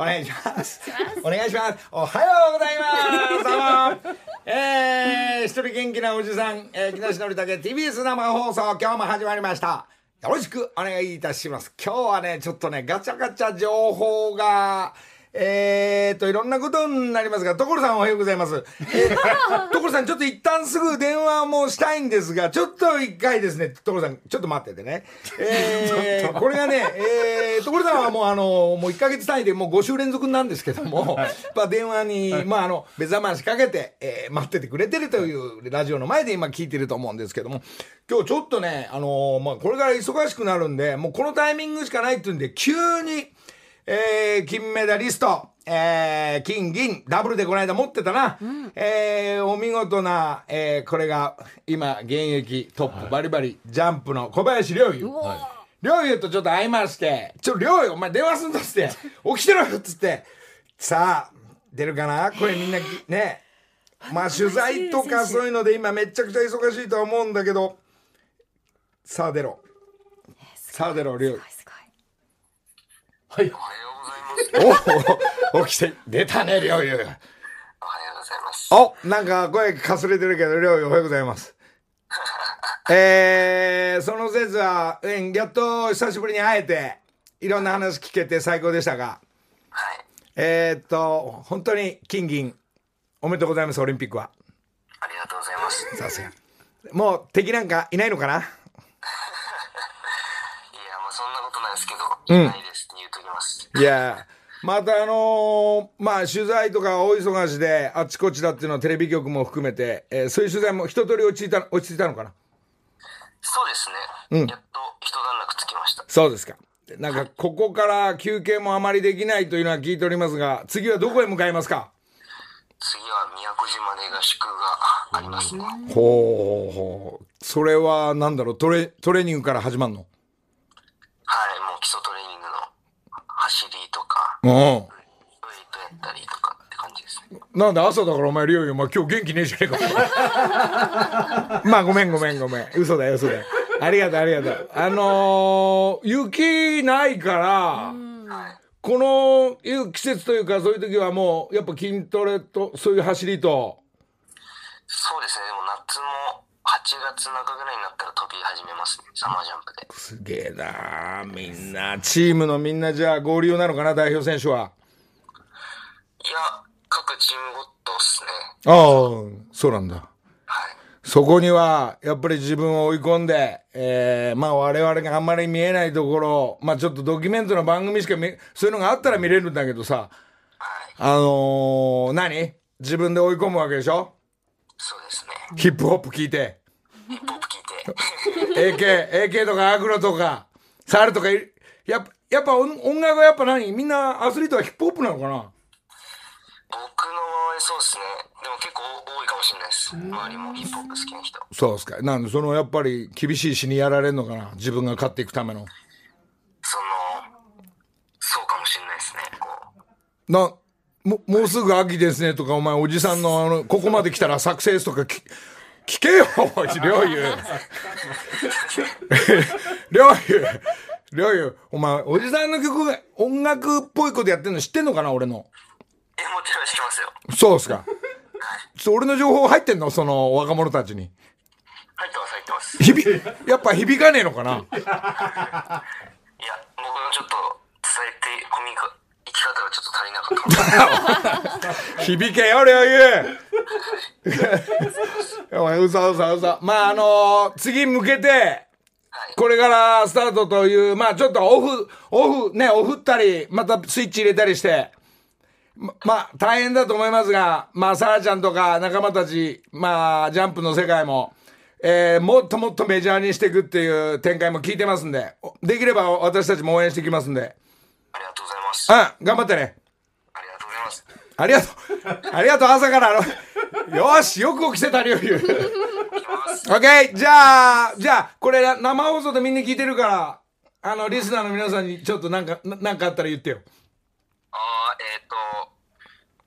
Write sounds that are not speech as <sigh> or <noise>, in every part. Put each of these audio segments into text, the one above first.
お願いします。お願いします。おはようございます。どうも。えー、一人元気なおじさん、えー、木梨憲武 TBS 生放送、今日も始まりました。よろしくお願いいたします。今日はね、ちょっとね、ガチャガチャ情報が、えーと、いろんなことになりますが、所さんおはようございます。えー、<laughs> 所さん、ちょっと一旦すぐ電話もしたいんですが、ちょっと一回ですね、所さん、ちょっと待っててね。えー、<laughs> これがね、えー、所さんはもうあの、もう1ヶ月単位でもう5週連続なんですけども、まあ電話に、まああの、目覚ましかけて、えー、待っててくれてるというラジオの前で今聞いてると思うんですけども、今日ちょっとね、あのまあこれから忙しくなるんで、もうこのタイミングしかないっていうんで、急に、えー、金メダリスト、えー、金、銀、ダブルでこの間持ってたな。えー、お見事な、えー、これが、今、現役トップ、バリバリ、ジャンプの小林陵侑。陵侑とちょっと会いまして、ちょ、陵侑、お前電話すんだっつって、<laughs> 起きてろよっつって、さあ、出るかな？これみんなき、ね。まあ、取材とかそういうので今めちゃくちゃ忙しいとは思うんだけど、さあ出ろ。さあ出ろ、陵侑。はい。お。おお、起きて、出たね、りょうゆう。おはようございます。お、なんか声かすれてるけど、りょうゆうおはようございます。えー、その説は、うん、やっと久しぶりに会えて、いろんな話聞けて最高でしたが、はい。えー、っと、本当に金銀、おめでとうございます、オリンピックは。ありがとうございます。さすが。もう敵なんかいないのかな？<laughs> いや、もうそんなことないですけど、うんいないですうときます。いやまたあのーまあ取材とか大忙しであっちこっちだっていうのはテレビ局も含めて、えーそういう取材も一通り落ち着いた落ち着いたのかな？そうですね。やっと一段落つきました。そうですか。なんかここから休憩もあまりできないというのは聞いておりますが次はどこへ向かいますか？次は宮古島で合宿がありますね。ほうほうそれはなんだろう？トレトレーニングから始まるの？はい、もう基礎トレーニングの走りとか、うん。ウェイトやったりとかって感じですね。なんで朝だからお前リオよ、まあ、今日元気ねえじゃねえか。<laughs> まあごめんごめんごめん嘘だよ嘘だよ。ありがとうありがとう。あのー雪ないからはい。このいう季節というかそういう時はもうやっぱ筋トレとそういう走りと。そうですね。でも夏も8月中ぐらいになったら飛び始めますね。サマージャンプで。すげえなみんなチームのみんなじゃあ合流なのかな代表選手はいや、各チームごとっすね。ああそうなんだはい。そこには、やっぱり自分を追い込んで、えー、まあ我々があんまり見えないところ、まあちょっとドキュメントの番組しか見、そういうのがあったら見れるんだけどさ、はい。あのー、何？自分で追い込むわけでしょ？そうですね。ヒップホップ聞いて、ヒップホップ聞いて。AK、AK とかアグロとか、サルとかい、やっぱ、やっぱ音音楽はやっぱ何？みんなアスリートはヒップホップなのかな？僕の場合そうですね。でも結構多いかもしれないです。周りもヒップホップ好きな人。そうですか。なんで、そのやっぱり厳しい死にやられるのかな？自分が勝っていくための。その、そうかもしれないですね。こう。な、も、もうすぐ秋ですねとか、お前おじさんのあの、ここまで来たらサクセスとか聞、聞けよ、おい、りょうゆう。りょうゆう。りょうゆう。お前、おじさんの曲が音楽っぽいことやってんの知ってんのかな俺の。え、もちろん知ってますよ。そうっすか。ちょっと俺の情報入ってんのその若者たちに。入ってます、入ってます。響、やっぱ響かねえのかないや、僕のちょっと伝えて、コミュニカ、生き方がちょっと足りなかった。<laughs> 響けよ、りょ <laughs> うさうさうさ。まあ、あの次向けて、はい。これからスタートという、まあちょっとオフ、オフ、ね、オフったり、またスイッチ入れたりして、ま、まあ大変だと思いますが、まあサラちゃんとか仲間たち、まあジャンプの世界も、えー、もっともっとメジャーにしていくっていう展開も聞いてますんで、おできれば私たちも応援していきますんで、ありがとうございます。うん、頑張ってね。ありがとうございます。ありがとう。<laughs> ありがとう、朝からあの、よし、よく起きてたりよ、言う。いきます。オッケーじゃあ、じゃあ、これ生放送でみんな聞いてるから、あの、リスナーの皆さんにちょっとなんか、ななんかあったら言ってよ。ああ、えっ、と、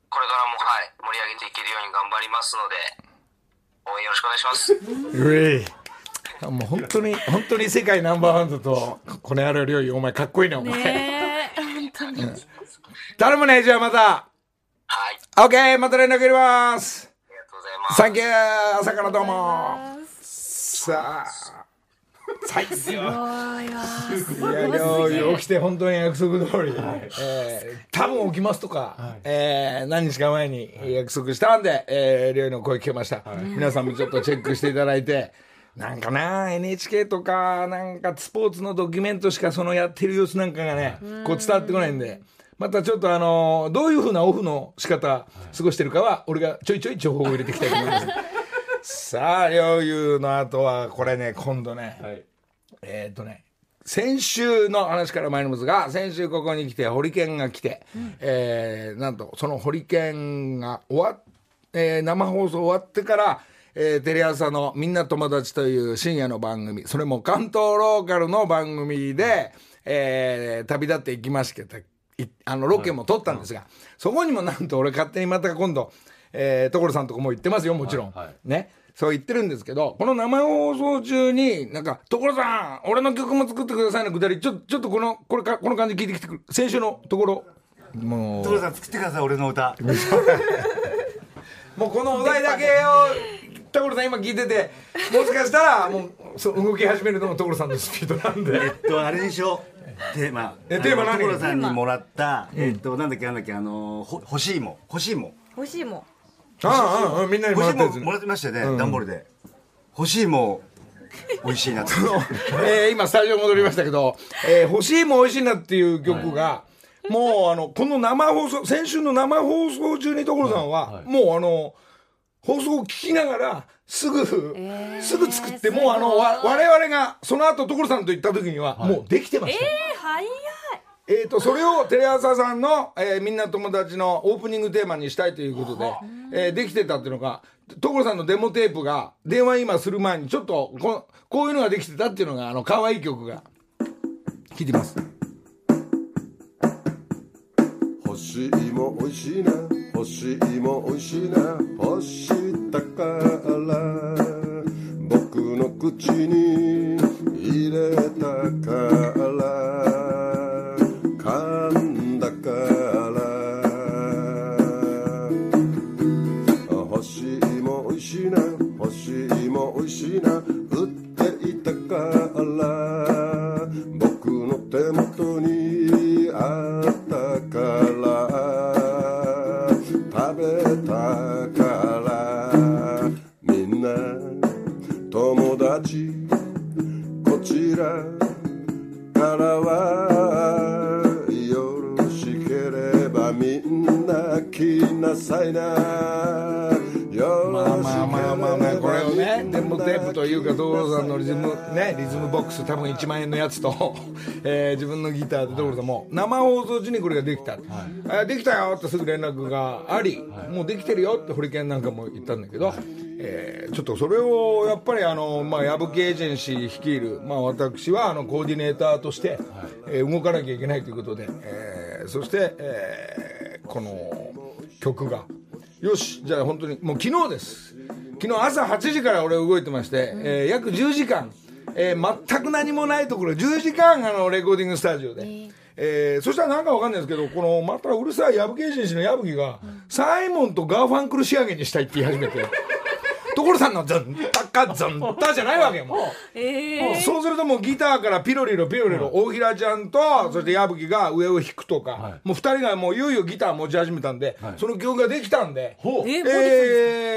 これからも、はい、盛り上げていけるように頑張りますので、応援よろしくお願いします。もう本当に、本当に世界ナンバーワンだと、この野郎料理、お前かっこいいな、お前。ねえ、本当に。頼むね、じゃあまた。はい。OK、また連絡入れます。ありがとうございます。サンキュー朝からどうも。さあ。最高。いすごいや、い料すげえ理起きて本当に約束通り、えー多分起きますとか、えー何日か前に約束したんで、えー、料理の声聞けました、皆さんもちょっとチェックしていただいて、なんかな NHK とかなんかスポーツのドキュメントしかそのやってる様子なんかがねこう伝わってこないんで。またちょっとあのどういうふうなオフの仕方過ごしてるかは俺がちょいちょい情報を入れていきたいと思います。<laughs> さあ陵侑の後はこれね今度ね、はい。えーっとね先週の話から参りますが先週ここに来てホリケンが来て、えーなんとそのホリケンが終わっ、えー生放送終わってから、えーテレ朝の「みんな友達」という深夜の番組。それも関東ローカルの番組で、えー旅立っていきましたけどいあのロケも撮ったんですが、そこにもなんと俺勝手にまた今度、えー所さんとこも行ってますよもちろん、はい。はいね。そう言ってるんですけどこの生放送中になんか「所さん俺の曲も作ってください」のくだりちょちょっとこのこれかこの感じ聞いてきてくる先週のところもう所さん作ってください俺の歌。<laughs> もうこのお題だけを所さん今聞いててもしかしたらもうそう動き始めるのも所さんのスピードなんで。えっとあれでしょ。テーマ。えテーマ何？所さんにもらったえっとなん。だっけなんだっけあのほ欲しいも。ん欲しいも。ん欲しいも。んああああみんなにもらったやつ。欲しいもんもらってましたよね段ボールで。欲しいもん美味しいなって。<laughs> えー今スタジオ戻りましたけど「えー欲しいも美味しいな」っていう曲が、もうあのこの生放送先週の生放送中に所さんは、もうあの放送を聞きながらすぐ、えーすぐ作ってもうあのわ我々がその後所さんと行った時にはもうできてました。えー、早い。えー、とそれをテレ朝さんの、えーみんな友達のオープニングテーマにしたいということで、えーできてたっていうのが所さんのデモテープが電話今する前にちょっとここういうのができてたっていうのがあの可愛い曲が聴いてみます。欲しいも美味しいな干しいも美味しいな。干したから。僕の口に入れたから。みんな来なさいな。よまあまあまあまあまあこれをねデモければテープというか所さんのリズムねリズムボックス多分1万円のやつと、<laughs> えー自分のギターで所さんも生放送中にこれができた、えーできたよってすぐ連絡があり、もうできてるよってホリケンなんかも言ったんだけど、えーちょっとそれをやっぱりあの、まあ、矢吹エージェンシー率いる、まあ、私はあのコーディネーターとして、えー動かなきゃいけないということで、えーそして、えーこの曲が。よしじゃあ本当にもう昨日です。昨日朝8時から俺動いてまして、えー約10時間、えー全く何もないところ10時間あのレコーディングスタジオで、えーそしたらなんかわかんないですけどこのまたうるさい矢吹エージェンシーの矢吹が、サイモンとガーファンクル仕上げにしたいって言い始めて所さんのズンタカズンタじゃないわけよもう。ええそうするともうギターからピロリロピロリロ、大平ちゃんとそして矢吹が上を弾くとか、もう二人がもういよいよギター持ち始めたんで、その曲ができたんで、ほう。え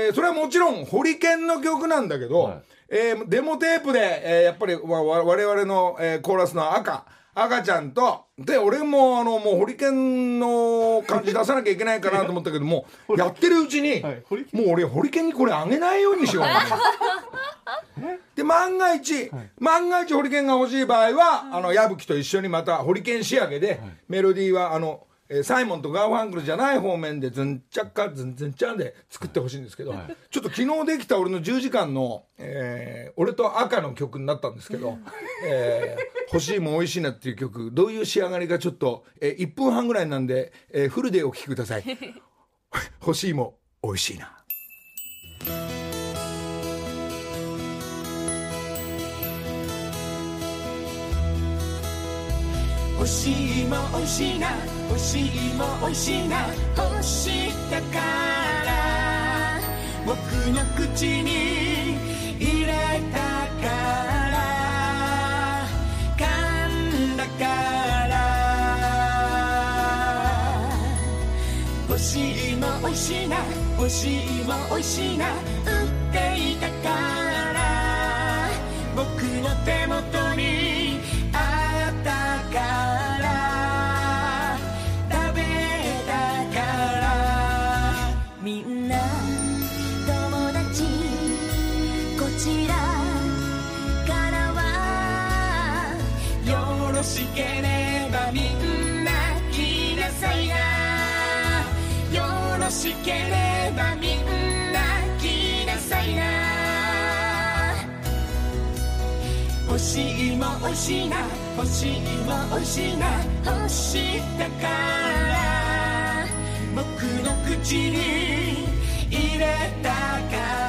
えーそれはもちろんホリケンの曲なんだけど、はい。えーデモテープで、えーやっぱりわわ我々の、えーコーラスの赤赤ちゃんと。で俺もあのもうホリケンの感じ出さなきゃいけないかなと思ったけども <laughs> やってるうちに、はい。もう俺ホリケンにこれあげないようにしよう。か <laughs> なで万が一、万が一ホリケンが欲しい場合は、あの矢吹と一緒にまたホリケン仕上げで、メロディーはあの、えーサイモンとガーファンクルじゃない方面でズンチャッカズンズンチャンで作ってほしいんですけど、ちょっと昨日できた俺の10時間の、えー俺と赤の曲になったんですけど「えー欲しいもん美味しいな」っていう曲どういう仕上がりかちょっと、えー1分半ぐらいなんで、えーフルでお聴きください。<laughs> 欲しいも美味しいな欲しいも美味しいな欲しいも欲しいな欲したから僕の口に入れたから噛んだから欲しいも欲しいな欲しいも欲しいな売っていたから僕の手元にばみんな来なさいなよろしければみんな来なさいな欲しいも欲しいな欲しいも欲しいな欲したから。僕の口に入れたから。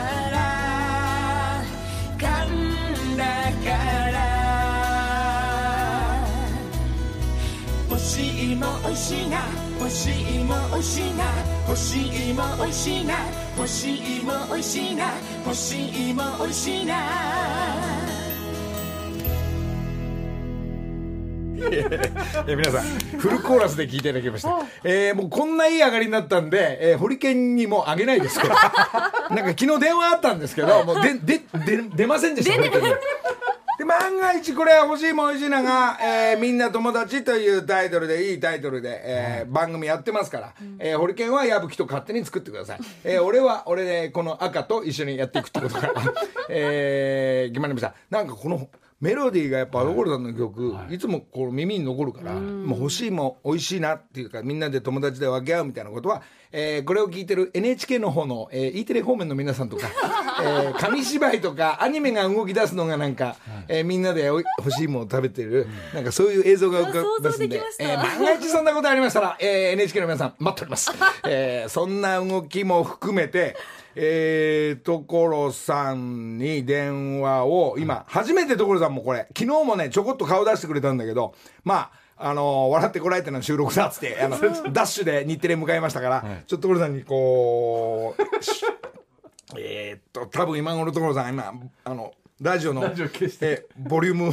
も欲しいな。欲しいも欲しいな。欲しいも欲しいな。欲しいも欲しいな。欲しいも欲しいな。<laughs> え皆さんフルコーラスで聞いていただきました、えーもうこんないい上がりになったんで、えーホリケンにもあげないですけど。<laughs> なんか昨日電話あったんですけどもうででで出ませんでしたホリケンにで万が一これは欲しいも欲しいなが、えーみんな友達というタイトルでいいタイトルで、えー番組やってますから、えーホリケンは矢吹と勝手に作ってください、えー俺は俺でこの赤と一緒にやっていくってことから、<laughs> えー決まりました。なんかこのメロディーがやっぱ所さんの曲、い、つもこう耳に残るから、もう欲しいも美味しいなっていうかみんなで友達で分け合うみたいなことは、えーこれを聞いてる NHK の方の、えー E テレ方面の皆さんとか、<laughs> えー紙芝居とかアニメが動き出すのがなんか、えーみんなで欲しいものを食べてる、なんかそういう映像が浮かびますんでえー万が一そんなことありましたら、えー NHK の皆さん待っております、<laughs> えーそんな動きも含めてえー、所さんに電話を、今、初めて所さんもこれ、昨日もね、ちょこっと顔出してくれたんだけど、まあ、あのー笑ってこらえての収録だっつって、あの、ダッシュで日テレ向かいましたから、ちょっと所さんにこう、し <laughs> えーっと、多分今頃所さん、今、あの、ラジオの、えーボリューム、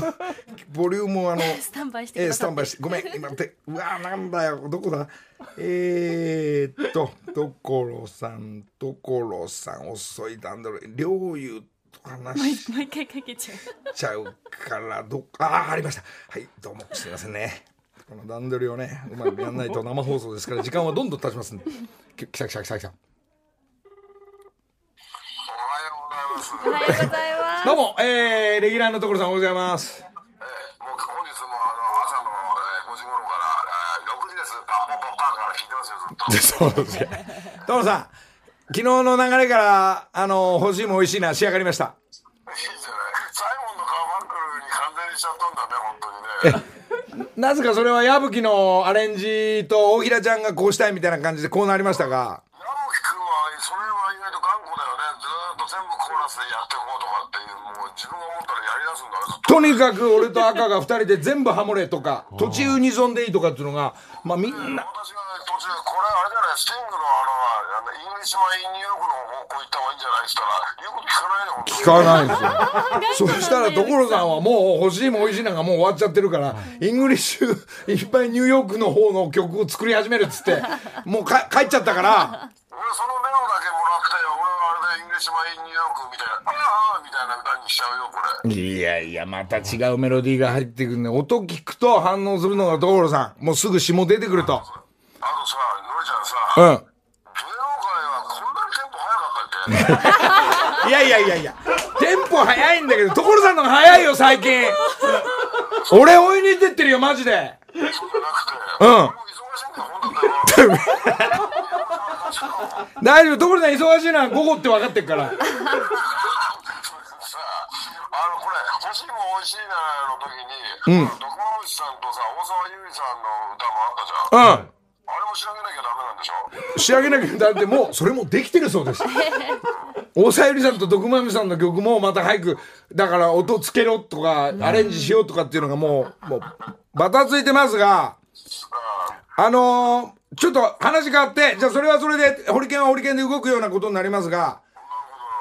ボリュームをあの、スタンバイしてくえスタンバイして、ごめん、今って、うわなんだよ、どこだ？えーっと、所さん、所さん、遅い段取り、両友と話しもう一回かけちゃう。ちゃうから、ど、ああ、ありました。はい、どうも、すみませんね。この段取りをね、うまくやんないと生放送ですから、時間はどんどん経ちますんで。き来た来た来た来た。おはようございます。どうも、えー、レギュラーの所さんおはようございます。えーもう本日もあの朝の、えー5時頃から、えー6時です。パンパンパンパンから聞いてますよ、ずっと。そうですね。所さん、昨日の流れから、あの、欲しいも美味しいな、仕上がりました。いいじゃない。サイモンのカーファンクルに完全にしちゃったんだね、本当にね。なぜかそれは矢吹のアレンジと大平ちゃんがこうしたいみたいな感じでこうなりましたが、矢吹君はそれは意外と頑固だよね。ずーっと全部コーラスでやっていこうとかっていう、もう自分が思ったらやりだすんだね、ずっと。とにかく俺と赤が二人で全部ハモれとか、途中ユニゾンでいいとかっていうのが、まあみんな、私が途中、これあれじゃない、スティングのあの、あの Englishman in New York の方向行ったら、言うこと聞かないね、本当に。聞かないんですよ。そしたら所さんはもう欲しいも美味しいなんかもう終わっちゃってるから、 Englishいっぱいニューヨークの方の曲を作り始めるっつって、もうか帰っちゃったから、俺そのメロだけもらって、俺はあれで Englishman in New York みたいな、ああみたいな歌にしちゃうよ、これ。いやいや、また違うメロディーが入ってくるね。音聞くと反応するのが所さん。もうすぐ下出てくると。あとさ、のりちゃんさ、うん。いや <laughs> いやいやいや、テンポ早いんだけど、所さんの方が早いよ、最近。俺追いに出ってるよ、マジで。大丈夫、所さん忙しいのは午後って分かってるから。さあ、あの、こしいも美味しいなの時に、うん徳さんとさ、大沢優里さんの歌もあったじゃん。うん。あれも仕上げなきゃダメなんでしょ？仕上げなきゃだってもうそれもできてるそうです。<laughs> 大沢ゆりさんと徳間さんの曲もまた早くだから音つけろとかアレンジしようとかっていうのがもうもうバタついてますがあのーちょっと話変わって、じゃあそれはそれで、ホリケンはホリケンで動くようなことになりますが、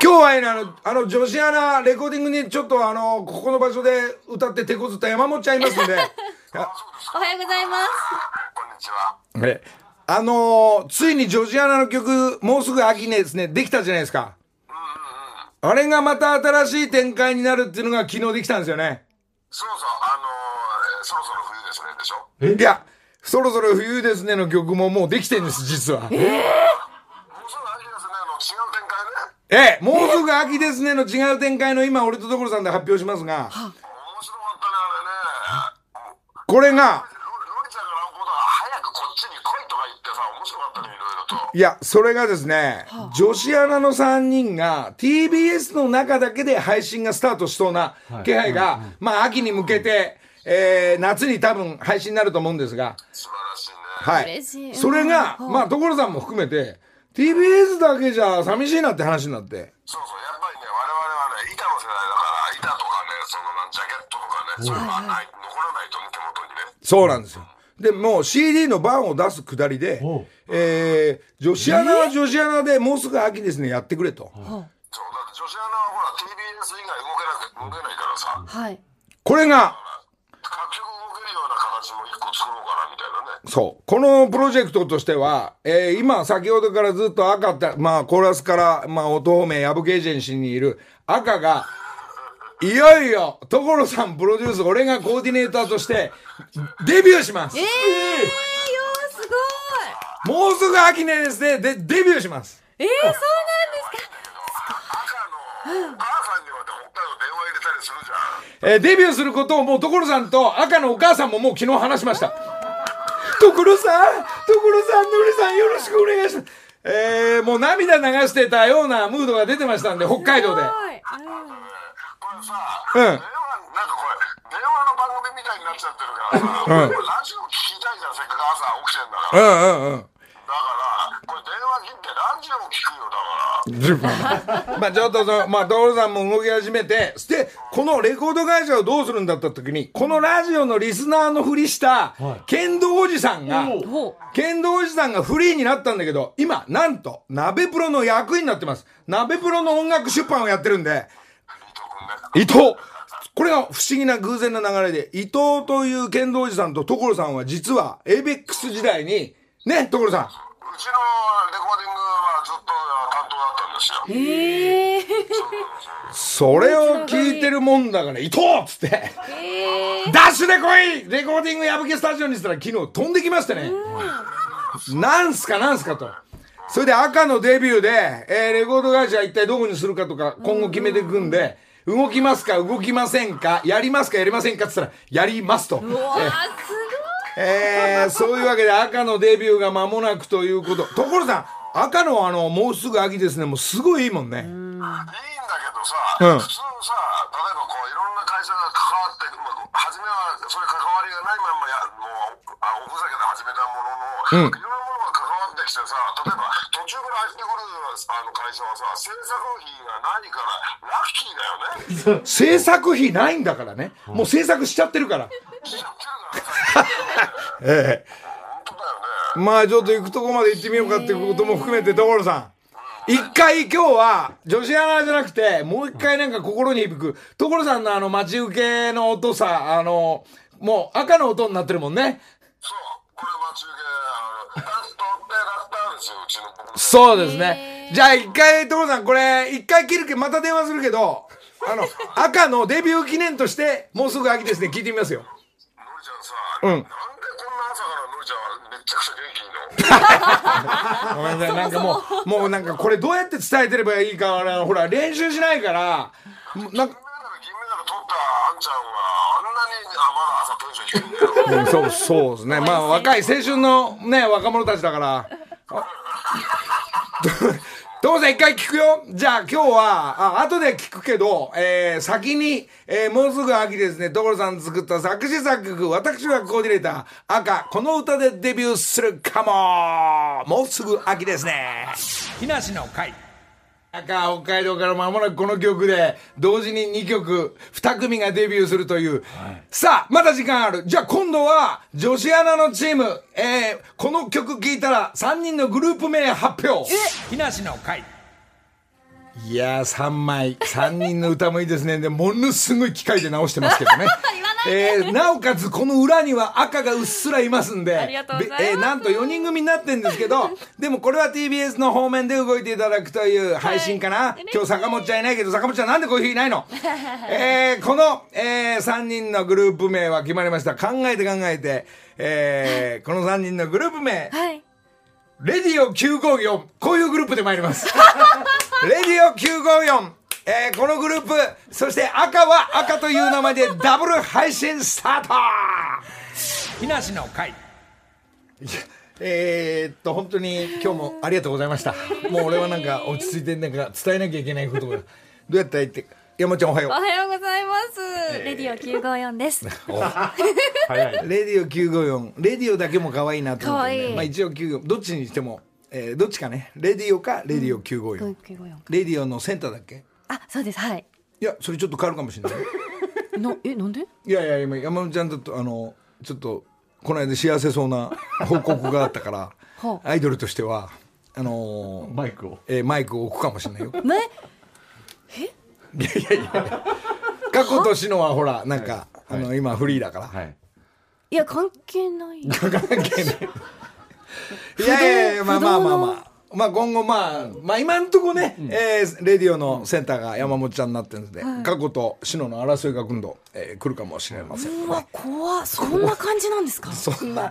今日はね、あの、あの、女子アナレコーディングにちょっとあの、ここの場所で歌って手こずった山本ちゃんいますんで、おはようございます。こんにちは。えあのーついに女子アナの曲、もうすぐ秋ねですね、できたじゃないですか。あれがまた新しい展開になるっていうのが昨日できたんですよね。そうそう、あのー、そろそろ冬ですね、でしょ？いや、そろそろ冬ですねの曲ももうできてるんです、実は。もうすぐ秋ですね、の違う展開ね。ええ、もうすぐ秋ですねの違う展開の今、俺と所さんで発表しますが。これが、ロロリちゃんがなんぼだ、早くこっちに来いとか言ってさ、面白かったね、いろいろと。いや、それがですね、女子アナの3人が TBS の中だけで配信がスタートしそうな気配が、まあ秋に向けて、えー、夏に多分配信になると思うんですが、素晴らしいね。はい。嬉しい。それが、うんまあ所さんも含めて、TBS だけじゃ寂しいなって話になって、そうそう、やっぱりね、我々はね、板の世代だから、板とかね、そのなんジャケットとかね、そういうのはない、残らないとね、手元にね。そうなんですよ。で、もう CD の版を出すくだりで、えー、女子アナは女子アナでもうすぐ秋ですね、やってくれと。そう、だって女子アナはほら、TBS 以外動けなく動けないからさ、はい。これが、各局動けるような形も一個作ろうかな、みたいなね。そう。このプロジェクトとしては、えー今、先ほどからずっと赤って、まあ、コーラスから、まあ、音方面、ヤブケージェンシーにいる赤が、いよいよ、所さんプロデュース、俺がコーディネーターとして、デビューします。えー、よー、すごもうすぐ秋ねですね、で、デビューします。い。えー、そうなんです赤の、お母さんには北海道電話入れたりするじゃん。えーデビューすることをもう所さんと赤のお母さんももう昨日話しました。所さん所さん、のりさんよろしくお願いします。えーもう涙流してたようなムードが出てましたんで、北海道で。か。はい。さ、うん電話、なんかこれ、電話の番組みたいになっちゃってるからさ、うんラジオ聞きたいじゃん、せっかく朝起きてんだうから。だんうんうん。から、これ電話切ってラジオ聞くよ、だから。<laughs> まあちょっとその、まあ、所さんも動き始めて、で、このレコード会社をどうするんだった時に、このラジオのリスナーのふりした、剣道おじさんが、ほ剣道おじさんがフリーになったんだけど、今、なんと、鍋プロの役員になってます。鍋プロの音楽出版をやってるんで、伊藤これが不思議な偶然な流れで、伊藤という剣道おじさんと所さんは実は、エイベックス時代に、ね、所さん。うちのレコーディングはずっと担当だったんですよ。う。えー。それを聞いてるもんだから、伊藤っつって、えー。ダッシュで来いレコーディング矢吹スタジオにしたら昨日飛んできましてね。なんすかなんすかと。それで赤のデビューで、えーレコード会社一体どこにするかとか今後決めていくんで、動きますか動きませんかやりますかやりませんかって言ったら、やりますと。うわー、すえーそういうわけで赤のデビューが間もなくということ。所さん、赤のあの、もうすぐ秋ですね。もうすごいいいもんね。いいんだけどさ、うん普通さ、例えばこういろんな会社が関わって、まあ、初めはそれ関わりがないまんまや、もう、あおふざけで始めたものの、いろんなものが関わってきてさ、例えば途中から入ってくるあの会社はさ、制作費がないから、ラッキーだよね。制作費ないんだからね。もう制作しちゃってるから。ってるからさ、ええ本当だよね。まあちょっと行くとこまで行ってみようかっていうことも含めて所さん。一回今日は女子アナじゃなくてもう一回なんか心に響く所さんのあの待ち受けの音さあのもう赤の音になってるもんねそう、これ待ち受け、あの、<laughs> ですよ、うちの僕の。そうですねじゃあ一回所さんこれ一回切るけどまた電話するけどあの <laughs> 赤のデビュー記念としてもうすぐ秋ですね聞いてみますよのりちゃんさ、うんなんでこんな朝からのりちゃんはめっちゃくちゃ元気いいの？ごめんなさいなんかもうもうなんかこれどうやって伝えてればいいかあのほら練習しないからなんか金メダル、銀メダル取ったあんちゃんは、あんなに、あ、まだ朝テンション低いんだよ。うんそう、そうですね。まあ、若い青春のね、若者たちだから。あ <laughs> どうせ一回聞くよ。じゃあ今日は、あ、後で聞くけど、えー、先に、えー、もうすぐ秋ですね、所さん作った作詞作曲、私はコーディネーター、赤、この歌でデビューするかももうすぐ秋ですね。木梨の会。赤北海道から間もなくこの曲で同時に2曲2組がデビューするという、さあまだ時間ある。じゃあ今度は女子アナのチーム、えー、この曲聴いたら3人のグループ名発表。木梨の会いやー3枚。3人の歌もいいですね。でものすごい機械で直してますけどね。<laughs> えーなおかつこの裏には赤がうっすらいますんで。ありがとうございます。べえーなんと4人組になってるんですけど <laughs> でもこれは TBS の方面で動いていただくという配信かな、今日坂本ちゃんいないけど坂本ちゃんなんでこういう日いないの？<laughs> えーこの、え3人のグループ名は決まりました。考えて考えて、えーこの3人のグループ名。はい。レディオ954こういうグループで参りますレディオ954えーこのグループそして赤は赤という名前でダブル配信スタート。木梨の会。えーっと本当に今日もありがとうございました。もう俺はなんか落ち着いてなんか伝えなきゃいけないことが。どうやったらいいって？山ちゃんおはよおはようございます、レディオ954です。う <laughs> レディオ954レディオだけも可愛いなと思って、ね、可愛い。まあ一応954どっちにしても、えーどっちかね。レディオかレディオ954、954レディオのセンターだっけ？あそうです。はい。いやそれちょっと変わるかもしれない。<laughs> のえなんで？いやいや今山本ちゃんととあのちょっとこの間幸せそうな <laughs> 報告があったからアイドルとしてはあのーマイクを。えーマイクを置くかもしれないよ。<laughs> ね？いやいやいや。過去としのはほらなんか、あの今フリーだから、はい。いや関係ない。関係ない <laughs> いやいやいやまあまあまあまあまあ。今後まあ、まあ今んとこね、えーレディオのセンターが山本ちゃんになってるんで、過去と篠の争いが今度、えー来るかもしれません。うわ怖っ。そんな感じなんですか？<laughs> そんな、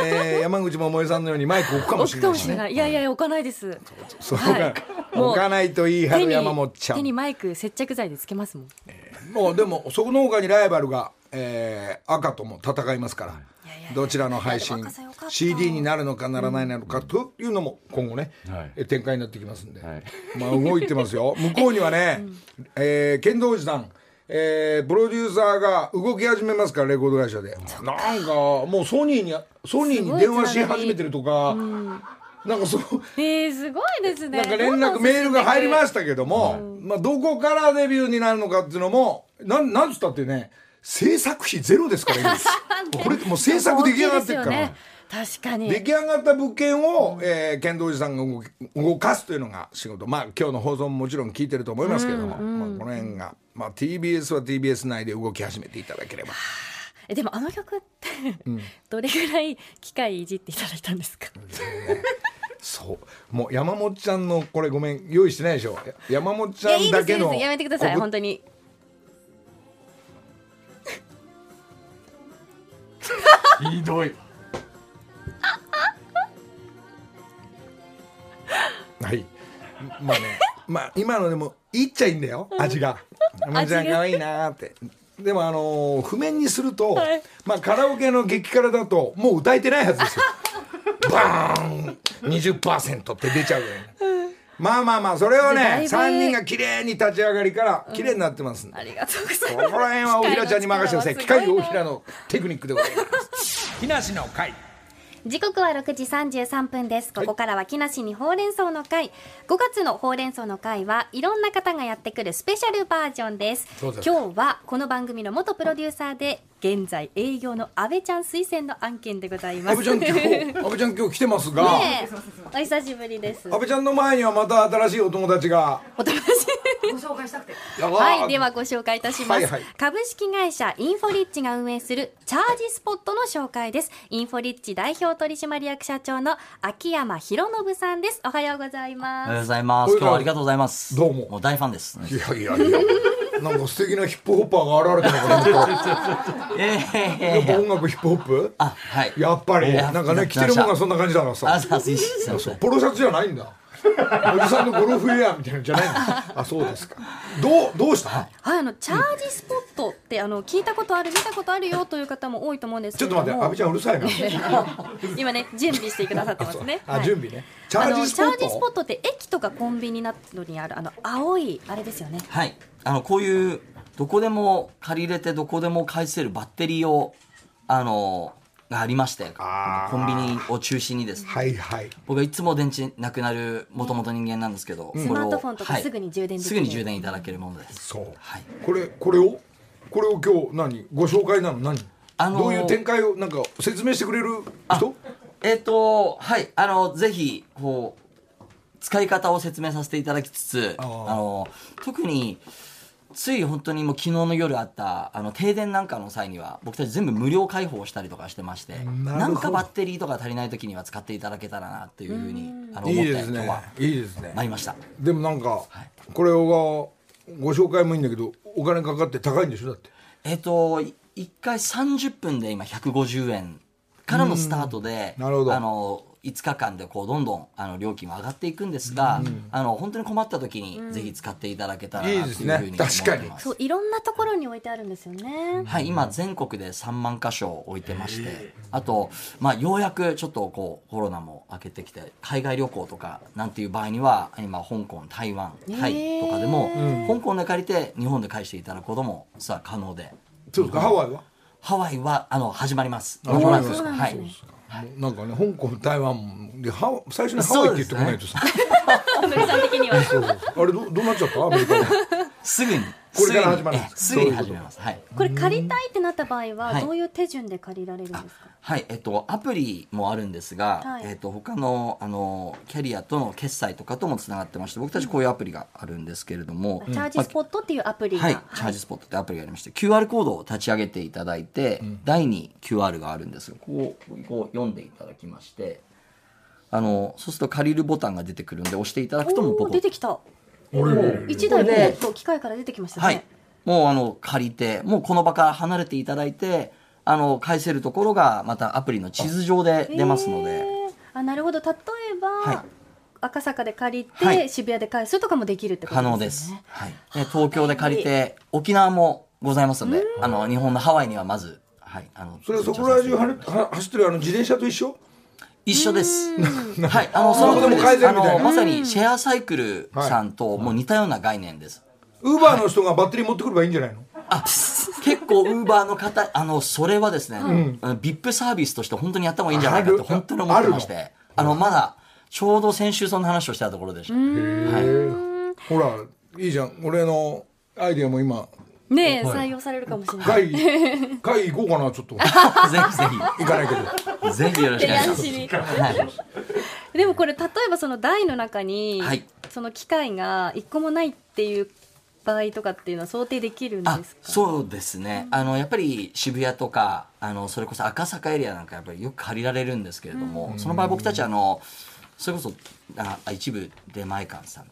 えー山口百恵さんのようにマイク置くかもし置くかもしれれない。いいやいや置かないです。そうはい。かもう置かないと言い張る山本ちゃん。手にマイク接着剤でつけますもん。もうでもそこの他にライバルが、えー赤とも戦いますから。どちらの配信 CD になるのかならないのかというのも今後ね、は展開になってきますんで、はい。まあ動いてますよ。<laughs> 向こうにはね、えー剣道寺さんえープロデューサーが動き始めますからレコード会社で。なんかもうソニーにソニーに電話し始めてるとか、なんかそうえー、すごいですね。なんか連絡メールが入りましたけども、まあどこからデビューになるのかっていうのもなんなんつったってね制作費ゼロですから今 <laughs> これもう制作出来上がってるから、確かに。出来上がった物件を、えー、剣道寺さんが動かすというのが仕事。まあ今日の放送ももちろん聞いてると思いますけども、まあ、この辺が、まあ、TBS は TBS 内で動き始めていただければ。<laughs> えでもあの曲って、どれぐらい機械いじっていただいたんですか？そう。もう山本ちゃんのこれごめん用意してないでしょ？山本ちゃんだけのやめてください告本当にひどい。はい。まあね、まあ今のでもいいっちゃいいんだよ、味が。山本ちゃん可愛いなーって。でもあのー譜面にすると、はい。まあカラオケの激辛だともう歌えてないはずですよ。<laughs> バーン。20%って出ちゃうぐらい。まあまあまあそれをだねいぶ。3人が綺麗に立ち上がりから綺麗になってますんで、ありがとうございこます。こら辺は大平ちゃんに任せてください。機械機械の力はす。ごいな大平のテクニックでございます木梨の会。時刻は6時33分です。ここからは木梨にほうれん草の会。5月のほうれん草の会はいろんな方がやってくるスペシャルバージョンです。今日はこの番組の元プロデューサーで現在営業の阿部ちゃん推薦の案件でございます。阿部ちゃん今日 <laughs> 阿部ちゃん今日来てますが、お久しぶりです。阿部ちゃんの前にはまた新しいお友達が。お友達。ははい、ではご紹介いたします、はいはい。株式会社インフォリッチが運営するチャージスポットの紹介です。インフォリッチ代表取締役社長の秋山博信さんです。おはようございおます。はようございます。今日はありがとうございます。どうも。もう大ファンです。いやいやいやなんか素敵なヒップホッパーが現れたのかなとえやっぱ音楽ヒップホップ？あ、はい。やっぱり。なんかね着てるもんがそんな感じだからあ、ささすいすいませんポロシャツじゃないんだ。おじさんのゴルフウェアみたいなのじゃないんだ。あそうですか。どうどうした？はい。あのチャージスポットってあの聞いたことある見たことあるよという方も多いと思うんですちょっとけれども。待って阿部ちゃんうるさいな。<laughs> 今ね準備してくださってますね。はい。あ準備ね。チャあのージスポッチャージスポットトって駅とかコンビニなどにあるあの青いあれですよね。はい。あの、こういう、どこでも借りれてどこでも返せるバッテリーを、あの、がありましてコンビニを中心にですね。はいはい。僕はいつも電池なくなるもともと人間なんですけど、これをスマートフォンとかはい。すぐに充電できる。すぐに充電いただけるものです。そう、はい。これこれをこれを今日何？ご紹介なの？何、あのーどういう展開をなんか説明してくれる人？えっ、とはい。あのぜひこう使い方を説明させていただきつつあー。の特につい本当にもう昨日の夜あったあの停電なんかの際には僕たち全部無料開放したりとかしてましてなんかバッテリーとか足りない時には使っていただけたらなっていうふうにあの思っていいですいいですね。参りました。でもなんか、これがご紹介もいいんだけどお金かかって高いんでしょ？だって。えっ、とい1回30分で今150円からのスタートでなるほど。あの5日間でこうどんどんあの料金は上がっていくんですが、あの本当に困った時にぜひ使っていただけたらなというふうに思ってます。いいですね。確かに。そういろんなところに置いてあるんですよね。はい、今全国で3万箇所置いてましてあと、まあ、ようやくちょっとこうコロナも明けてきて海外旅行とかなんていう場合には今香港台湾タイとかでも、香港で借りて日本で返していただくこともさあ可能でそうですかハワイはハワイはあの始まります始まはいなんかね香港台湾でハワ最初にハワイって言ってこないとさ、森さん的には。あれどどうなっちゃった？アメリカはすぐに。これから始まるすぐにえすぐに始めます。はい。これ借りたいってなった場合ははい。どういう手順で借りられるんですか、はい、えっと、アプリもあるんですが、はい。えっと、他の、あの、キャリアとの決済とかともつながってまして、僕たちこういうアプリがあるんですけれども、チャージスポットっていうアプリが、はい、チャージスポットってアプリがありまして、QR コードを立ち上げていただいて、台に QR があるんですが、こう、こう読んでいただきまして、あの、そうすると借りるボタンが出てくるんで、押していただくともポコお出てきた。俺一台で機械から出てきましたね、はい。もうあの、借りて、もうこの場から離れていただいて、あの、返せるところが、またアプリの地図上で出ますので、へー。あなるほど。例えば、はい。赤坂で借りて、はい。渋谷で返すとかもできるってこと可ですね。能です。はい。で東京で借りて、沖縄もございますので、あの、日本のハワイにはまず、はい、あの、それはそこら中はは走ってるあの自転車と一緒？一緒です。はい、あの、その通りです。あ返せるみたいなの、まさにシェアサイクルさんともう似たような概念です。ウーバーの人がバッテリー持ってくればいいんじゃないの、あ、結構ウーバーの方、あの、それはですね、あの VIP サービスとして本当にやった方がいいんじゃないかって本当に思ってまして、あの、まだ、ちょうど先週その話をしたところでした。はい。ほらいいじゃん俺のアイデアも今ねえ、採用されるかもしれない。会議会議行こうかなちょっと。<laughs> ぜひぜ行かないけど。ひ、ぜひよろしくお願いします。はい。でもこれ例えばその台の中に、はい。その機械が一個もないっていう場合とかっていうのは想定できるんあですか？そうですね。あのやっぱり渋谷とかあのそれこそ赤坂エリアなんかやっぱりよく借りられるんですけれども、その場合僕たちあのそれこそあ一部出前館さん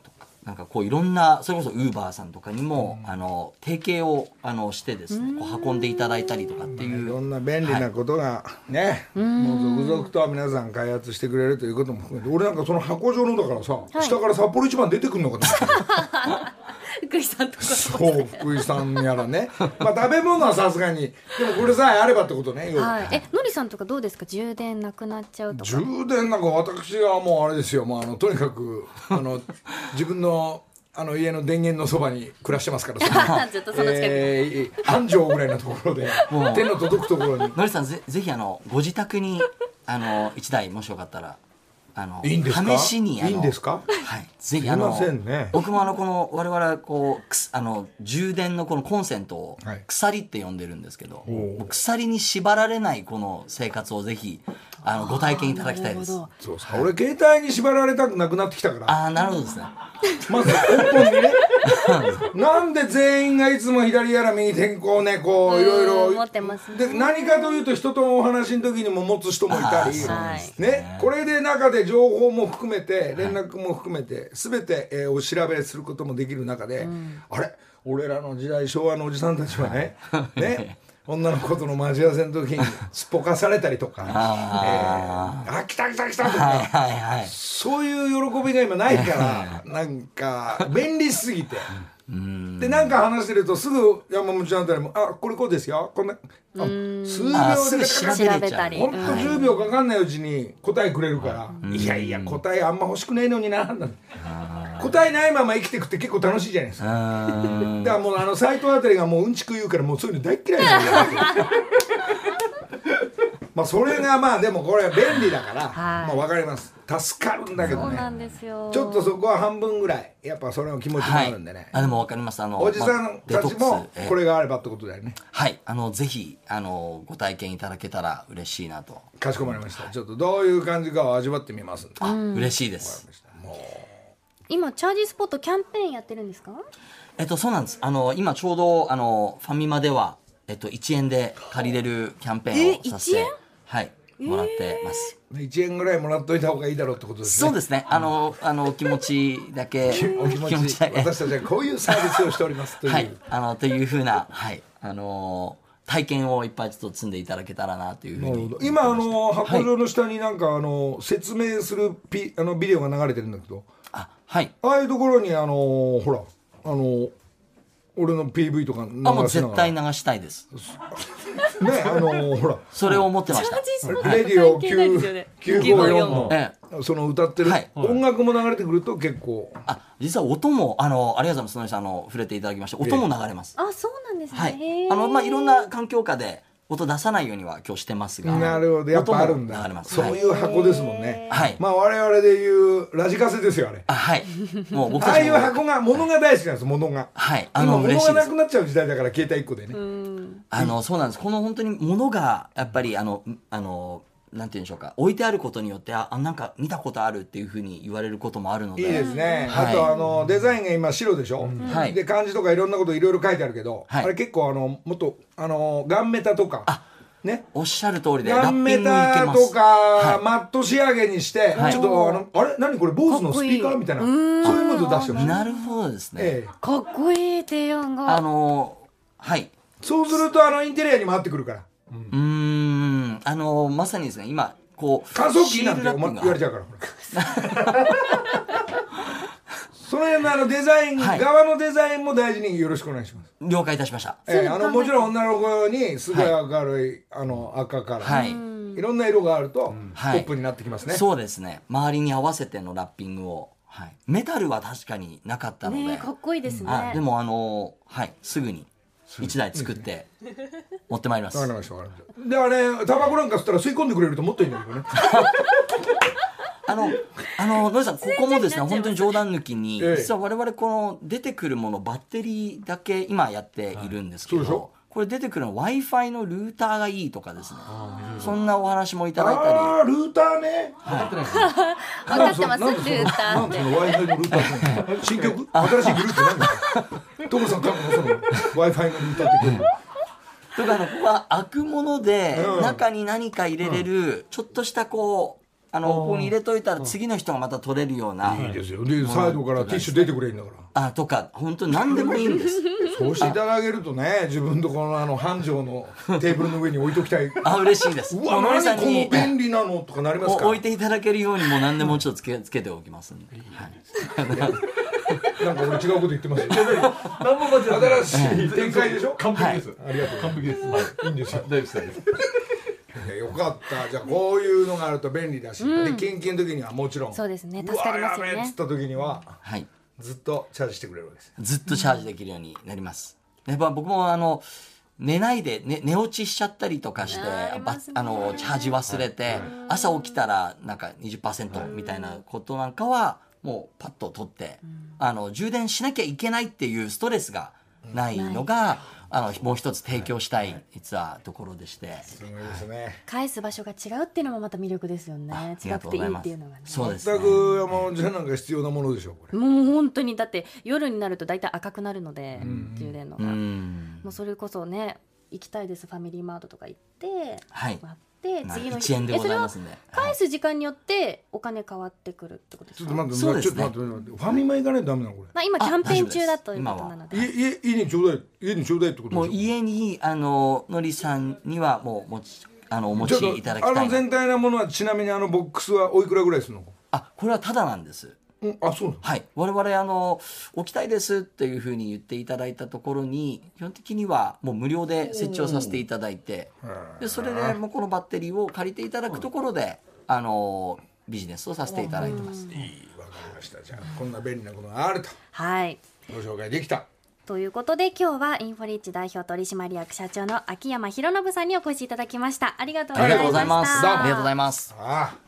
なんかこういろんなそれこそウーバーさんとかにも、あの提携をあのしてですねこう運んでいただいたりとかっていいろうんな便利なことがね、もう続々と皆さん開発してくれるということも含めて俺なんかその箱状のだからさ、い。下から札幌一番出てくるのかと思って <laughs> 福井さんとか。そう福井さんやらね。まあ食べ物はさすがに。でもこれさえあればってことね要は。はい、えのりさんとかどうですか？充電なくなっちゃうとか。充電なんか私はもうあれですよ。もうあのとにかくあの自分のあの家の電源のそばに暮らしてますから。<laughs> そずっとその近くに。えー半畳ぐらいのところでもう。手の届くところに。のりさんぜぜひあのご自宅にあの一台もしよかったらあのいいんですか？試しにあのいいんですか？はい。ぜひあのませんね。僕もあのこの我々はこうくすあの充電のこのコンセントをはい。鎖って呼んでるんですけど、おうもう鎖に縛られないこの生活をぜひあのご体験いただきたいです。そうさ俺携帯に縛られたくなくなってきたから。ああなるほどですね。まず根本にね。<laughs> なんで全員がいつも左やら右転校ねこういろいろ。うん持ってますね。で何かというと人とのお話の時にも持つ人もいたり、はいね、これで中で情報も含めて連絡も含めて全て、えーお調べすることもできる中で、あれ？俺らの時代昭和のおじさんたちはね <laughs> ね女の子との待ち合わせの時に <laughs> すっぽかされたりとか。あえーあ来た来た来たとか、はいはいはい。そういう喜びが今ないからなんか便利すぎて。でなんか話してるとすぐ山本ちゃんあたりも「あこれこうですよ。こんなあ数秒でぐ調べ調べたり。ほんと10秒かかんないうちに答えくれるから、いやいや答えあんま欲しくねえのにななんて答えないまま生きていくって結構楽しいじゃないですか。だからもうあの斎藤あたりがもううんちく言うからもうそういうの大っ嫌いなんだよ。<laughs> まあそれがまあでもこれ便利だから、はい。まあわかります。助かるんだけどね。んですよ。ちょっとそこは半分ぐらいやっぱそれの気持ちもあるんでね、あでも分かります。あのおじさんたちもこれがあればってことだよね。はい。あのぜひあのご体験いただけたら嬉しいなと、かしこまりました。ちょっとどういう感じかを味わってみますんで。あ嬉しいです今チャージスポットキャンペーンやってるんですか？えっとそうなんです。あの今ちょうどあのファミマではえっと1円で借りれるキャンペーンをさせてえ1円？はいもらってます、1円ぐらいもらっといた方がいいだろうってことですね。そうですね。あのあの気持ちだけ <laughs> お気持ちだけ。私たちはこういうサービスをしておりますという、はい、あのというふうな、はい、あのー体験をいっぱいちょっと積んでいただけたらなというふうに。今あの箱状の下になんかあの説明するピあのビデオが流れてるんだけどあはい。ああいうところにあのほらあの俺の PV とか流あもうしながら。絶対流したいです。ねあのほら。それを思ってました。レディオ関係ないですよね954の。えその歌ってるはい。音楽も流れてくると結構。あ実は音もあのありがとうございます。そのさんあの触れていただきまして音も流れます、あそうなんですね、はい。あのまあいろんな環境下で音出さないようには今日してますがなるほど。やっぱあるんだ。そういう箱ですもんね。はい、はいまあ我々でいうラジカセですよあれ。あはい。もう僕ああいう箱が物が大好きなんです物が。はい。あの嬉しいです。がなくなっちゃう時代だから携帯1個でね。あのそうなんです。この本当に物がやっぱりあのあのなんて言うんでしょうか置いてあることによってああなんか見たことあるっていうふうに言われることもあるので。いいですね、はい。あとあのデザインが今白でしょ、はい。で漢字とかいろんなこといろいろ書いてあるけど、はい。あれ結構あのもっとあのガンメタとかね？おっしゃる通りでラガンメタとか、はい。マット仕上げにして、はい。ちょっとあのあれ？何これ坊主のスピーカーみたいなそういうムード出してほしい、なるほどですね、ええ、かっこいい提案が。あのはい。そうするとあのインテリアにも合ってくるから。うーんあのまさにですね今こう乾燥機なんて言われちゃうからほら。<laughs> その辺のあのデザイン、はい。側のデザインも大事によろしくお願いします。了解いたしました。ええあのもちろん女の子にすごい明るい、あの赤から、はい。いろんな色があると、はい。ポップになってきますね。そうですね。周りに合わせてのラッピングを、はい、メタルは確かになかったので、ねかっこいいですね。あでもあのはい。すぐに1台作って持ってまいります。わかりましたわかりました。であれタバコなんか吸ったら吸い込んでくれるともっといいんだけどね。<laughs> あの、あの、野井さん、ここもですね、本当に冗談抜きに、ええ。実は我々この出てくるもの、バッテリーだけ今やっているんですけど、はいこれ出てくるの Wi-Fi のルーターがいいとかですね、そんなお話もいただいたり、ああルーターね。分かってますルなんでそのーターって。新曲？新しいグループなんだよ。所さん多分その Wi-Fi のルーターって曲。とかあのここは開くもので、うん中に何か入れれる、ちょっとしたこう、あの、ここに入れといたら次の人がまた取れるような、いいですよ。でサイドからティッシュ出てくれるんだから。あ、とか、本当に何でもいいんです。<laughs> そうしていただけるとね自分とこのあの繁盛のテーブルの上に置いときたい。<laughs> あ、嬉しいです。うわ何この便利なのとかなりますか？お置いていただけるようにも何でもちょっとつけつけておきますんで。はいなんか俺違うこと言ってますよ。何も間違ってない新しい展開でしょ？完璧です、ありがとう完璧です、い。いんです。よ。大丈夫です。大丈夫です。いやよかった。じゃあこういうのがあると便利だし、でキンキンの時にはもちろん。そうですね。助かりますよね。っつった時にははい。ずっとチャージしてくれるわけです。ずっとチャージできるようになります。やっぱ僕もあの、寝ないで、ね、寝落ちしちゃったりとかして、あねばあの、チャージ忘れて、朝起きたらなんか20%みたいなことなんかは、もうパッと取って、あの、充電しなきゃいけないっていうストレスがないのが、あの、もう一つ提供したい、実はところでして。すごいですね。返す場所が違うっていうのもまた魅力ですよね。違くていいっていうのがね。そうですね。全く山本さんなんか必要なものでしょうこれ。もう本当にだって夜になると大体赤くなるので充電の。うがん。もうそれこそね行きたいですファミリーマートとか行ってはいてまあ次の1円でござい返す時間によってお金変わってくるってことですか？ちょっと待って、ね。ちょっと待って待って、ファミマ行かないとダメなのこまあ今キャンペーン中だということなので。れ。家家家にちょうだい家にちょうだいってこともう。家に、あの、のりさんにはもう持ち、あの、お持ちいただきたいな。あの全体のものはちなみにあのボックスはおいくらぐらいするの？あ、これはタダなんです。うん、あそう。はい。我々、あの、置きたいですっていうふうに言っていただいたところに、基本的にはもう無料で設置をさせていただいて、で、それでもうこのバッテリーを借りていただくところで、あの、ビジネスをさせていただいてます。いいわかりました。じゃあこんな便利なことがあるとはいご紹介できた。ということで今日はインフォリッチ代表取締役社長の秋山博信さんにお越しいただきましたありがとうごあざいましたりがとうございます。どうもありがとうございます。ああ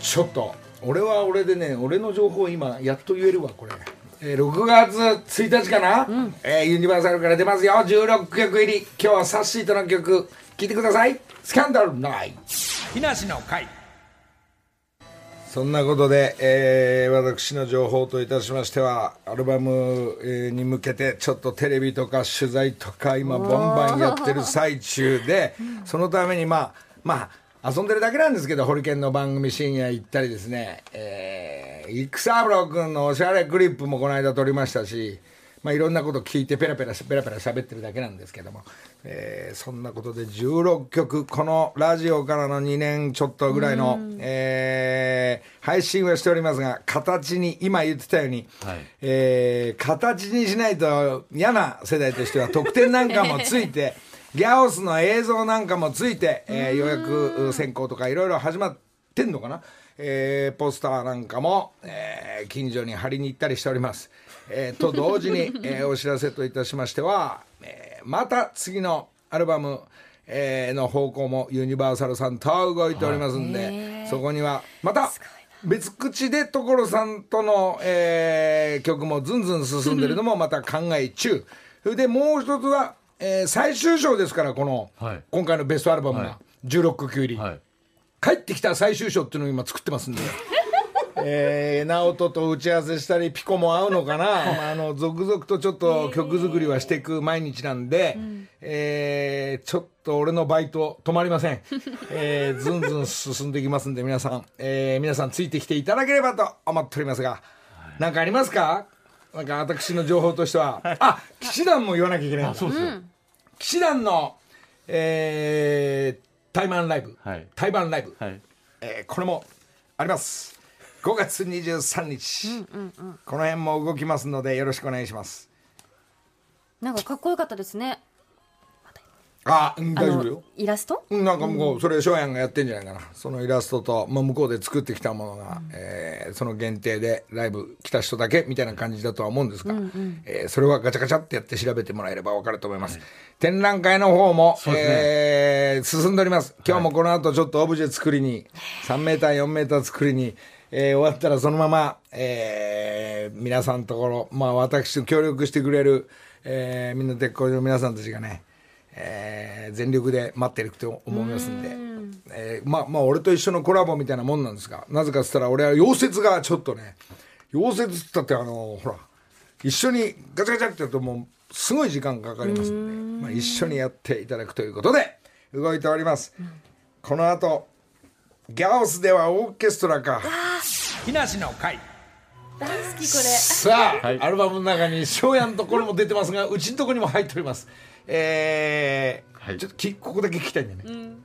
ちょっと俺は俺でね俺の情報今やっと言えるわこれ、えー6月1日かな、えーユニバーサルから出ますよ。16曲入り。今日はサッシーとの曲。聴いてください。スキャンダルない木梨の会。そんなことで、えー私の情報といたしましてはアルバム、えーに向けてちょっとテレビとか取材とか今バンバンやってる最中でそのためにまあまあ遊んでるだけなんですけどホリケンの番組深夜行ったりですね、えー、育三郎君のおしゃれクリップもこの間撮りましたしまあ、いろんなこと聞いてペラペラペラペラ喋ってるだけなんですけども、えーそんなことで16曲このラジオからの2年ちょっとぐらいの、えー配信はしておりますが形に今言ってたように、はい。えー形にしないと嫌な世代としては得点なんかもついて <laughs> ギャオスの映像なんかもついて、えー予約選考とかいろいろ始まってんのかな、えーポスターなんかも、えー近所に貼りに行ったりしております。えーと同時に、えーお知らせといたしましては、えーまた次のアルバム、えーの方向もユニバーサルさんと動いておりますんで、そこにはまた別口で所さんとの、えー曲もずんずん進んでるのもまた考え中。それでもう一つは、えー最終章ですからこの、はい。今回のベストアルバムが、はい。16曲入り、はい。帰ってきた最終章っていうのを今作ってますんで。<laughs> えー、直人と打ち合わせしたりピコも合うのかな、<laughs> まあ、あの続々とちょっと曲作りはしていく毎日なんで、えーちょっと俺のバイト止まりません、<laughs> えーずんずん進んでいきますんで皆さん、えー皆さんついてきていただければと思っておりますが何かありますか？なんか私の情報としては。あ騎士団も言わなきゃいけないんだ。そうですよ、騎士団の、えー、対マンライブ、はい。対バンライブ、はい。えーこれもあります。5月23日、この辺も動きますのでよろしくお願いします。なんかかっこよかったですねあ大丈夫よ。イラスト？うんなんかもうそれ翔やんがやってんじゃないかな。そのイラストと、まあ、向こうで作ってきたものが、えーその限定でライブ来た人だけみたいな感じだとは思うんですが、えーそれはガチャガチャってやって調べてもらえれば分かると思います、展覧会の方も、ね。えー進んでおります。今日もこの後ちょっとオブジェ作りに3メーター4メーター作りに、えー終わったらそのまま、えー皆さんのところ、まあ、私と協力してくれる、えーみんな鉄工所の皆さんたちがねえー全力で待ってると思いますんで、えーまあまあ俺と一緒のコラボみたいなもんなんですがなぜかっつったら俺は溶接がちょっとね溶接っつったってあのほら一緒にガチャガチャってやるともうすごい時間かかりますんでまあ、一緒にやっていただくということで動いております、この後ギャオスではオーケストラか。木梨の会大好きこれ。さあ、はい。アルバムの中に翔やんところも出てますがうちのところにも入っております。えーはい。ちょっときここだけ聞きたいんだよね、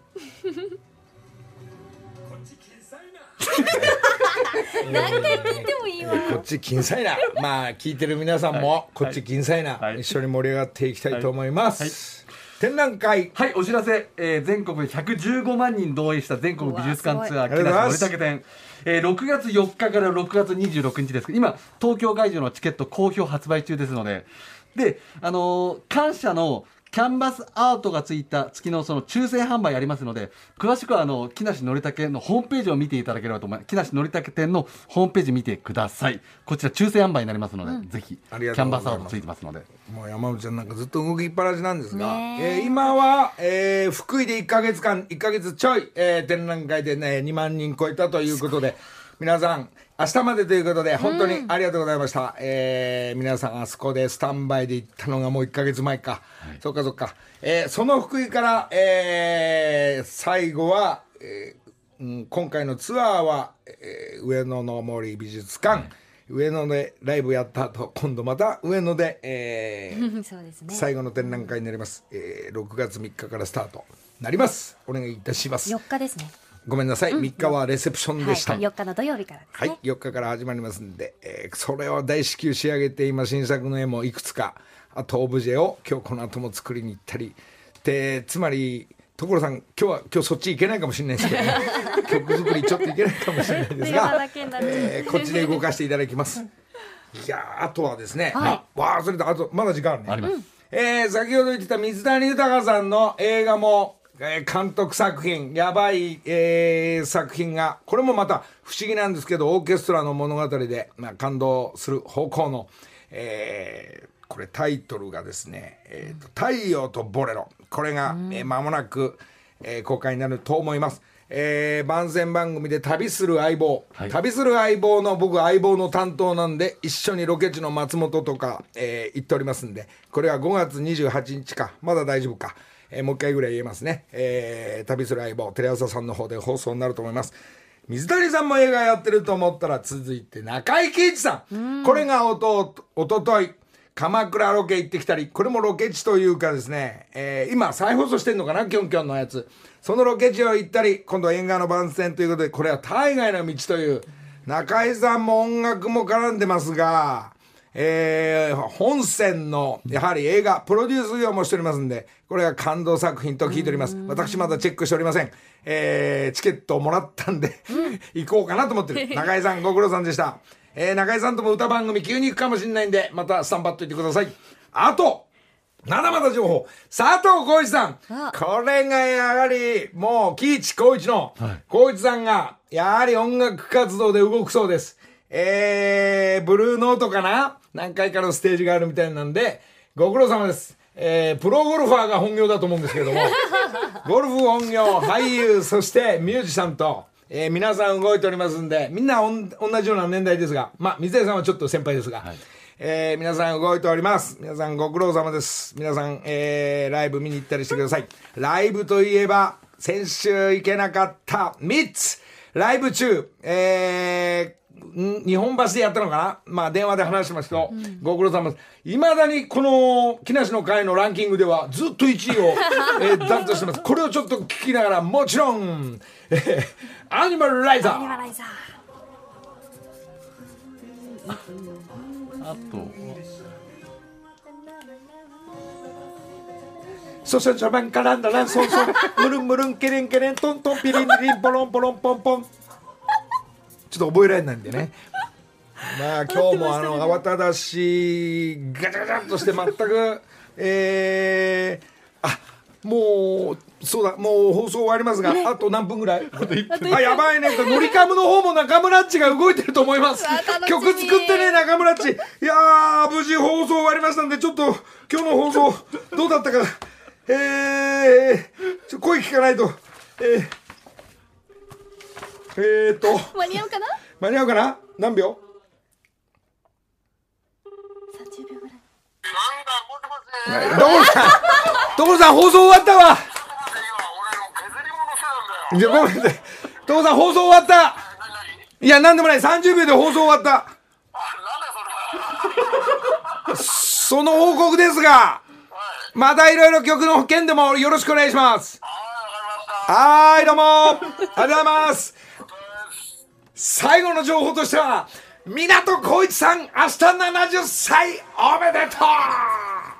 何回聞いてもいいわ。こっち金彩な。まあ聞いてる皆さんもこっち金彩な、はい。一緒に盛り上がっていきたいと思います、展覧会。はい、お知らせ、えー全国で115万人動員した全国美術館ツアー、木梨憲武展、えー6月4日から6月26日です。今、東京会場のチケット好評発売中ですので、で、あのー感謝のキャンバスアートがついた月のその抽選販売ありますので、詳しくはあの、木梨憲武のホームページを見ていただければと思います。木梨憲武店のホームページ見てください。こちら抽選販売になりますので、ぜひ、キャンバスアートついてますので。もう山内ちゃんなんかずっと動きっぱなしなんですが、ねえー今は、えー福井で1か月間1か月ちょい、えー展覧会でね2万人超えたということで皆さん明日までということで本当にありがとうございました、えー皆さんあそこでスタンバイで行ったのがもう1か月前か、そっかそっか、えーその福井から、えー最後は、えーうん今回のツアーは、えー上野の森美術館、上野でライブやった後今度また上野で、えー <laughs> そうですね。最後の展覧会になります、えー6月3日からスタート。なります。お願いいたします。4日ですねごめんなさい、3日はレセプションはいでした、4日の土曜日からですはい。ね、4日から始まりますんで、えーそれを大至急仕上げて今新作の絵もいくつかあとオブジェを今日この後も作りに行ったり。でつまり所さん今日は今日そっち行けないかもしれないですけど、ね、<laughs> 曲作りちょっといけないかもしれないですがえーこっちで動かしていただきます。いやーあとはですね、はい。あ忘れたあとまだ時間あるね。あります。えー先ほど言ってた水谷豊さんの映画も、えー監督作品。やばい、えー作品が。これもまた不思議なんですけどオーケストラの物語で、まあ、感動する方向の、えーこれタイトルがですね「えーと太陽とボレロ」これが、えー間もなく、えー公開になると思います。えー番宣番組で旅する相棒、はい。旅する相棒の僕相棒の担当なんで一緒にロケ地の松本とか、えー行っておりますんでこれは5月28日か。まだ大丈夫か、えーもう一回ぐらい言えますね、えー旅する相棒テレ朝さんの方で放送になると思います。水谷さんも映画やってると思ったら続いて中井貴一さん。これがおとおととい鎌倉ロケ行ってきたりこれもロケ地というかですね、えー今再放送してんのかな？キョンキョンのやつ。そのロケ地を行ったり今度は縁側の番宣ということでこれは大概の道という。中井さんも音楽も絡んでますがえー本線のやはり映画プロデュース業もしておりますんでこれが感動作品と聞いております。私まだチェックしておりません、えーチケットをもらったんで行こうかなと思ってる。<laughs> 中井さんご苦労さんでした、えー中井さんとも歌番組急に行くかもしれないんでまたスタンバっといてください。あとまだまだ情報。佐藤浩市さん。あ。これがやはりもう喜一浩一の。浩一さんがやはり音楽活動で動くそうですえー、ブルーノートかな？何回かのステージがあるみたいなんでご苦労様です。えー、プロゴルファーが本業だと思うんですけれども。<laughs> ゴルフ本業俳優そしてミュージシャンと、えー皆さん動いておりますんでみんなおん同じような年代ですがまあ水谷さんはちょっと先輩ですが、えー皆さん動いております。皆さんご苦労様です。皆さん、えーライブ見に行ったりしてください。ライブといえば先週行けなかった3つライブ中えーん日本橋でやったのかな？まあ電話で話してますけど、ご苦労様です。いまだにこの木梨の会のランキングではずっと1位を、<laughs> えー、担当してます。これをちょっと聞きながらもちろん、えーアニマルライザー。ライザー。あと、そして序盤からんだらんそんそんムルンムルンケレンケレントントンピリンリンポロンポロンポンポンちょっと覚えられないんでね。<laughs> まあ今日もあの慌ただしいガチャガチャっとして全くえー、あもうそうだもう放送終わりますが、あと何分ぐらい？あやばいね。ノリカムの方も中村っちが動いてると思います。曲作ってね中村っち。いやー無事放送終わりましたんでちょっと今日の放送どうだったか。えー、ちょ声聞かないと。えー、えー、っと。間に合うかな？間に合うかな？何秒？30秒ぐらい。なんだ、もしもし。所さん所さん放送終わったわ。じゃごめんなさい。所さん放送終わった。何何いやなんでもない。30秒で放送終わった。その報告ですがまたいろいろ曲の件でもよろしくお願いします。はい、わかりました。はーいどうも。ありがとうございます最後の情報としては港浩一さん明日70歳おめでとう。